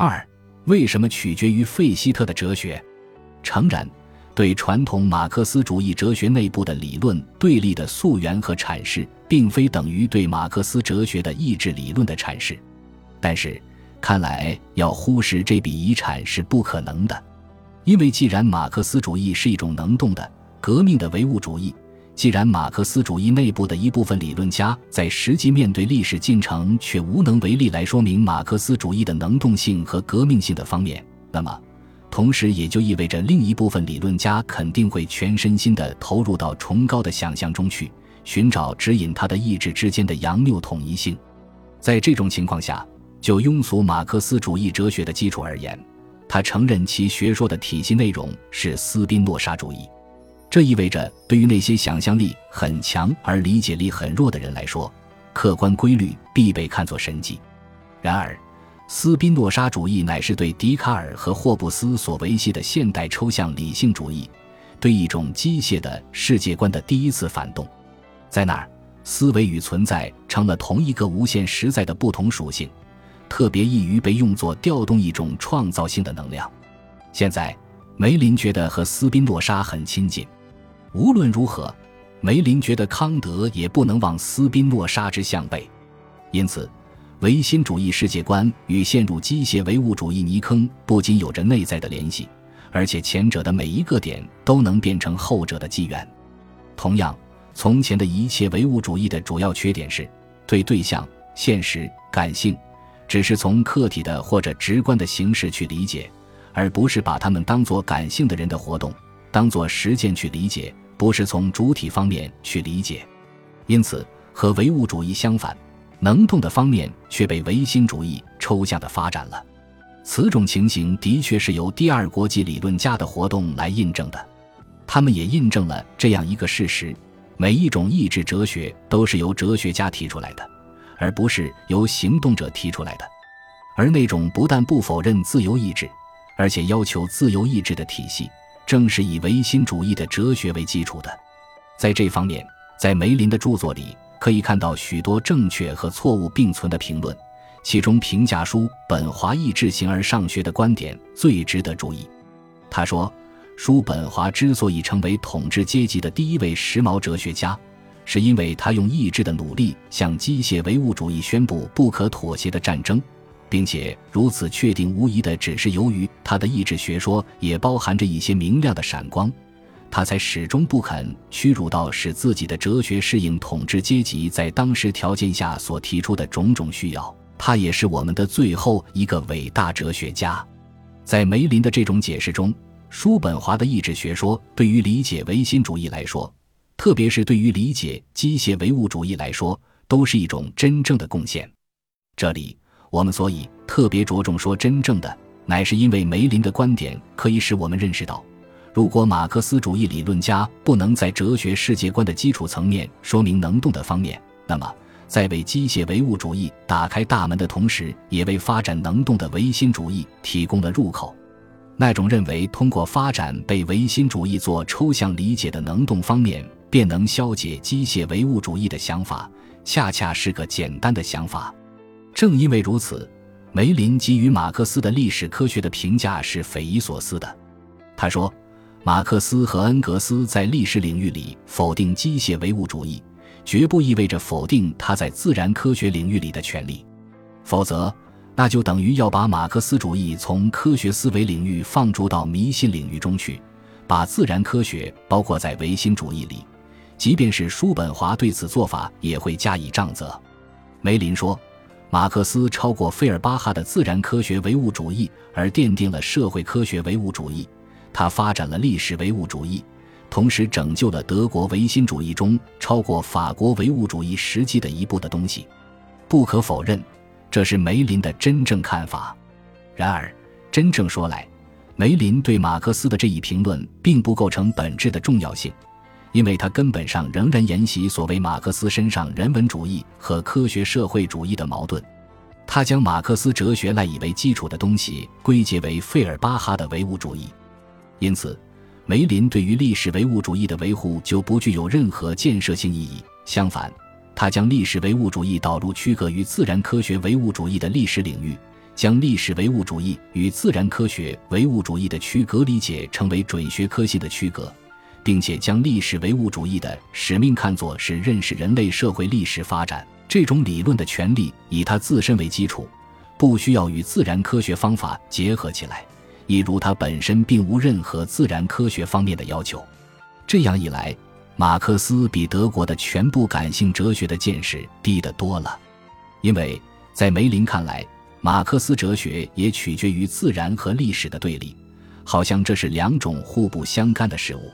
二，为什么取决于费希特的哲学？诚然，对传统马克思主义哲学内部的理论对立的溯源和阐释，并非等于对马克思哲学的意志理论的阐释。但是，看来要忽视这笔遗产是不可能的，因为既然马克思主义是一种能动的、革命的唯物主义，既然马克思主义内部的一部分理论家在实际面对历史进程却无能为力来说明马克思主义的能动性和革命性的方面，那么，同时也就意味着另一部分理论家肯定会全身心地投入到崇高的想象中去，寻找指引他的意志之间的杨谬统一性。在这种情况下。就庸俗马克思主义哲学的基础而言，他承认其学说的体系内容是斯宾诺莎主义。这意味着，对于那些想象力很强而理解力很弱的人来说，客观规律必被看作神迹。然而，斯宾诺莎主义乃是对笛卡尔和霍布斯所维系的现代抽象理性主义，对一种机械的世界观的第一次反动。在那儿，思维与存在成了同一个无限实在的不同属性。特别易于被用作调动一种创造性的能量。现在，梅林觉得和斯宾诺莎很亲近。无论如何，梅林觉得康德也不能望斯宾诺莎之项背。因此，唯心主义世界观与陷入机械唯物主义泥坑不仅有着内在的联系，而且前者的每一个点都能变成后者的机缘。同样，从前的一切唯物主义的主要缺点是对对象、现实、感性。只是从客体的或者直观的形式去理解，而不是把他们当作感性的人的活动，当作实践去理解，不是从主体方面去理解。因此，和唯物主义相反，能动的方面却被唯心主义抽象的发展了。此种情形的确是由第二国际理论家的活动来印证的，他们也印证了这样一个事实：每一种意志哲学都是由哲学家提出来的。而不是由行动者提出来的，而那种不但不否认自由意志，而且要求自由意志的体系，正是以唯心主义的哲学为基础的。在这方面，在梅林的著作里可以看到许多正确和错误并存的评论，其中评价叔本华意志形而上学的观点最值得注意。他说，叔本华之所以成为统治阶级的第一位时髦哲学家。是因为他用意志的努力向机械唯物主义宣布不可妥协的战争，并且如此确定无疑的只是由于他的意志学说也包含着一些明亮的闪光，他才始终不肯屈辱到使自己的哲学适应统治阶级在当时条件下所提出的种种需要。他也是我们的最后一个伟大哲学家。在梅林的这种解释中，叔本华的意志学说对于理解唯心主义来说。特别是对于理解机械唯物主义来说，都是一种真正的贡献。这里我们所以特别着重说真正的，乃是因为梅林的观点可以使我们认识到，如果马克思主义理论家不能在哲学世界观的基础层面说明能动的方面，那么在为机械唯物主义打开大门的同时，也为发展能动的唯心主义提供了入口。那种认为通过发展被唯心主义做抽象理解的能动方面。便能消解机械唯物主义的想法，恰恰是个简单的想法。正因为如此，梅林给予马克思的历史科学的评价是匪夷所思的。他说，马克思和恩格斯在历史领域里否定机械唯物主义，绝不意味着否定他在自然科学领域里的权利。否则，那就等于要把马克思主义从科学思维领域放逐到迷信领域中去，把自然科学包括在唯心主义里。即便是叔本华对此做法也会加以杖责。梅林说，马克思超过费尔巴哈的自然科学唯物主义，而奠定了社会科学唯物主义。他发展了历史唯物主义，同时拯救了德国唯心主义中超过法国唯物主义实际的一步的东西。不可否认，这是梅林的真正看法。然而，真正说来，梅林对马克思的这一评论并不构成本质的重要性。因为他根本上仍然沿袭所谓马克思身上人文主义和科学社会主义的矛盾，他将马克思哲学赖以为基础的东西归结为费尔巴哈的唯物主义，因此，梅林对于历史唯物主义的维护就不具有任何建设性意义。相反，他将历史唯物主义导入区隔于自然科学唯物主义的历史领域，将历史唯物主义与自然科学唯物主义的区隔理解成为准学科性的区隔，并且将历史唯物主义的使命看作是认识人类社会历史发展这种理论的权利，以它自身为基础，不需要与自然科学方法结合起来，一如它本身并无任何自然科学方面的要求。这样一来，马克思比德国的全部感性哲学的见识低得多了，因为在梅林看来。马克思哲学也取决于自然和历史的对立，好像这是两种互不相干的事物。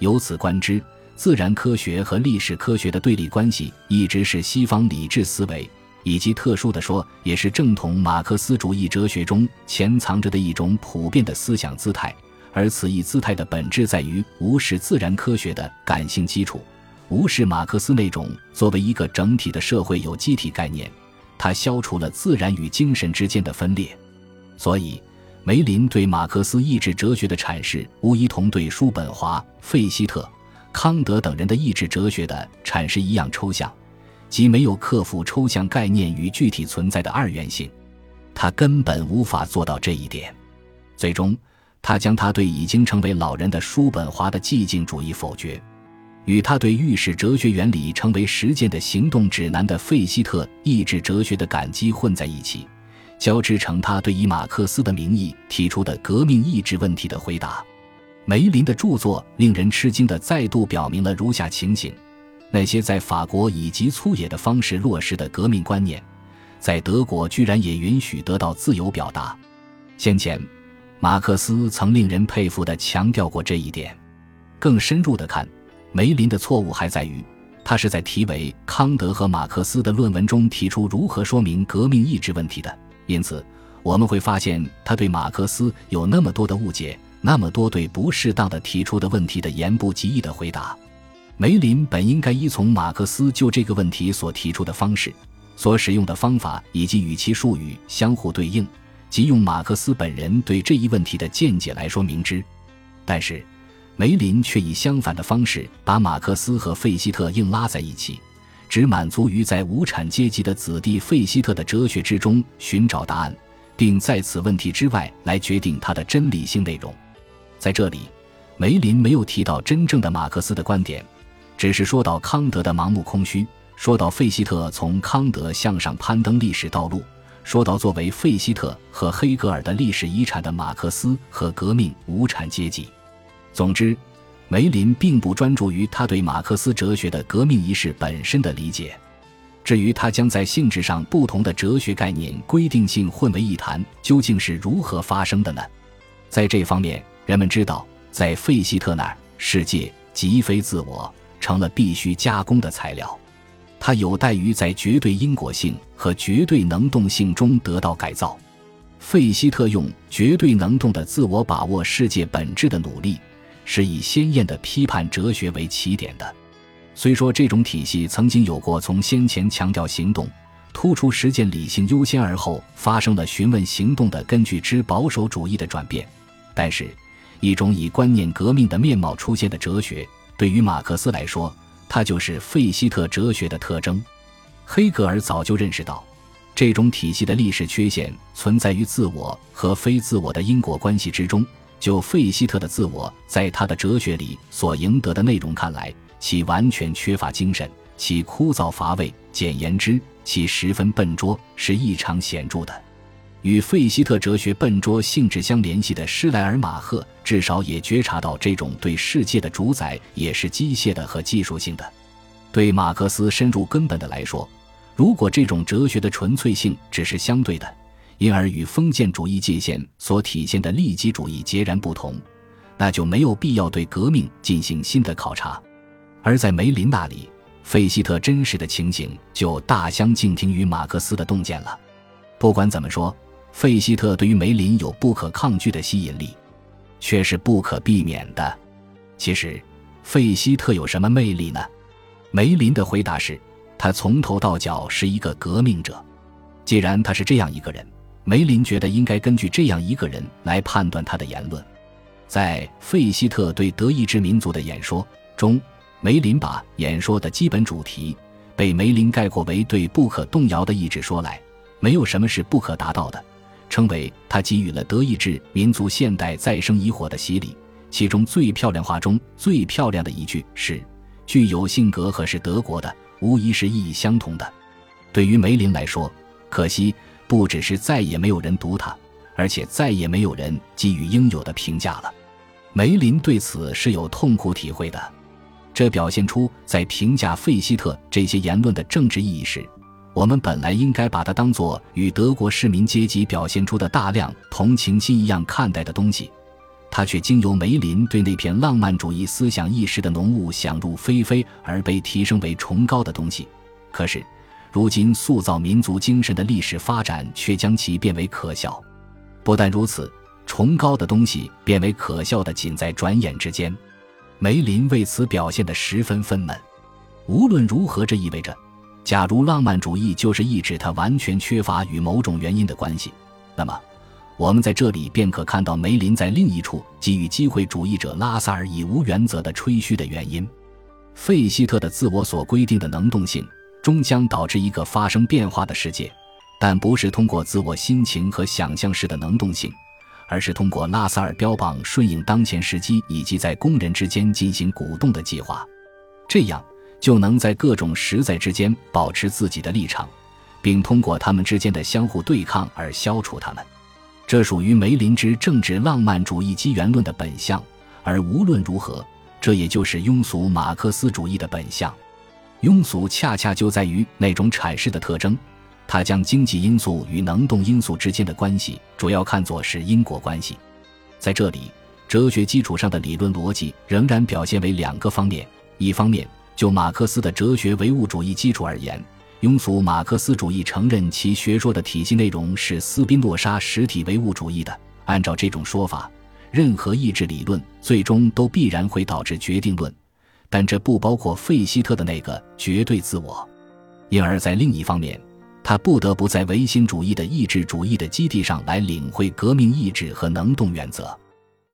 由此观之，自然科学和历史科学的对立关系一直是西方理智思维，以及特殊的说，也是正统马克思主义哲学中潜藏着的一种普遍的思想姿态。而此一姿态的本质在于无视自然科学的感性基础，无视马克思那种作为一个整体的社会有机体概念。它消除了自然与精神之间的分裂，所以梅林对马克思意志哲学的阐释，无疑同对叔本华、费希特、康德等人的意志哲学的阐释一样抽象，即没有克服抽象概念与具体存在的二元性。他根本无法做到这一点。最终，他将他对已经成为老人的叔本华的寂静主义否决。与他对预示哲学原理成为实践的行动指南的费希特意志哲学的感激混在一起，交织成他对以马克思的名义提出的革命意志问题的回答。梅林的著作令人吃惊地再度表明了如下情形：那些在法国以极粗野的方式落实的革命观念，在德国居然也允许得到自由表达。先前，马克思曾令人佩服地强调过这一点。更深入地看。梅林的错误还在于，他是在题为康德和马克思的论文中提出如何说明革命意志问题的。因此，我们会发现他对马克思有那么多的误解，那么多对不适当的提出的问题的言不及义的回答。梅林本应该依从马克思就这个问题所提出的方式，所使用的方法以及与其术语相互对应，即用马克思本人对这一问题的见解来说明之。但是。梅林却以相反的方式把马克思和费希特硬拉在一起，只满足于在无产阶级的子弟费希特的哲学之中寻找答案，并在此问题之外来决定它的真理性内容。在这里，梅林没有提到真正的马克思的观点，只是说到康德的盲目空虚，说到费希特从康德向上攀登历史道路，说到作为费希特和黑格尔的历史遗产的马克思和革命无产阶级。总之，梅林并不专注于他对马克思哲学的革命仪式本身的理解。至于他将在性质上不同的哲学概念规定性混为一谈，究竟是如何发生的呢？在这方面，人们知道，在费希特那儿，世界即非自我成了必须加工的材料，它有待于在绝对因果性和绝对能动性中得到改造。费希特用绝对能动的自我把握世界本质的努力。是以鲜艳的批判哲学为起点的。虽说这种体系曾经有过从先前强调行动、突出实践理性优先，而后发生了询问行动的根据之保守主义的转变，但是，一种以观念革命的面貌出现的哲学，对于马克思来说，它就是费希特哲学的特征。黑格尔早就认识到，这种体系的历史缺陷存在于自我和非自我的因果关系之中。就费希特的自我在他的哲学里所赢得的内容看来，其完全缺乏精神，其枯燥乏味。简言之，其十分笨拙，是异常显著的。与费希特哲学笨拙性质相联系的施莱尔马赫，至少也觉察到这种对世界的主宰也是机械的和技术性的。对马克思深入根本的来说，如果这种哲学的纯粹性只是相对的。因而与封建主义界限所体现的利己主义截然不同，那就没有必要对革命进行新的考察。而在梅林那里，费希特真实的情形就大相径庭于马克思的洞见了。不管怎么说，费希特对于梅林有不可抗拒的吸引力，却是不可避免的。其实，费希特有什么魅力呢？梅林的回答是：他从头到脚是一个革命者。既然他是这样一个人。梅林觉得应该根据这样一个人来判断他的言论。在费希特对德意志民族的演说中，梅林把演说的基本主题被梅林概括为对不可动摇的意志说来，没有什么是不可达到的，称为他给予了德意志民族现代再生以火的洗礼。其中最漂亮话中最漂亮的一句是：“具有性格和是德国的，无疑是意义相同的。”对于梅林来说，可惜不只是再也没有人读他，而且再也没有人给予应有的评价了。梅林对此是有痛苦体会的。这表现出在评价费希特这些言论的政治意义时，我们本来应该把它当作与德国市民阶级表现出的大量同情心一样看待的东西。他却经由梅林对那片浪漫主义思想意识的浓雾想入非非而被提升为崇高的东西。可是，如今塑造民族精神的历史发展却将其变为可笑。不但如此，崇高的东西变为可笑的仅在转眼之间。梅林为此表现得十分愤懑。无论如何，这意味着，假如浪漫主义就是意志它完全缺乏与某种原因的关系，那么。我们在这里便可看到梅林在另一处给予机会主义者拉萨尔以无原则的吹嘘的原因。费希特的自我所规定的能动性终将导致一个发生变化的世界，但不是通过自我心情和想象式的能动性，而是通过拉萨尔标榜顺应当前时机以及在工人之间进行鼓动的计划，这样就能在各种实在之间保持自己的立场，并通过他们之间的相互对抗而消除他们。这属于梅林之政治浪漫主义机缘论的本相，而无论如何，这也就是庸俗马克思主义的本相。庸俗恰恰就在于那种阐释的特征，它将经济因素与能动因素之间的关系主要看作是因果关系。在这里，哲学基础上的理论逻辑仍然表现为两个方面：一方面，就马克思的哲学唯物主义基础而言。庸俗马克思主义承认其学说的体系内容是斯宾诺莎实体唯物主义的。按照这种说法，任何意志理论最终都必然会导致决定论，但这不包括费希特的那个绝对自我。因而，在另一方面，他不得不在唯心主义的意志主义的基地上来领会革命意志和能动原则。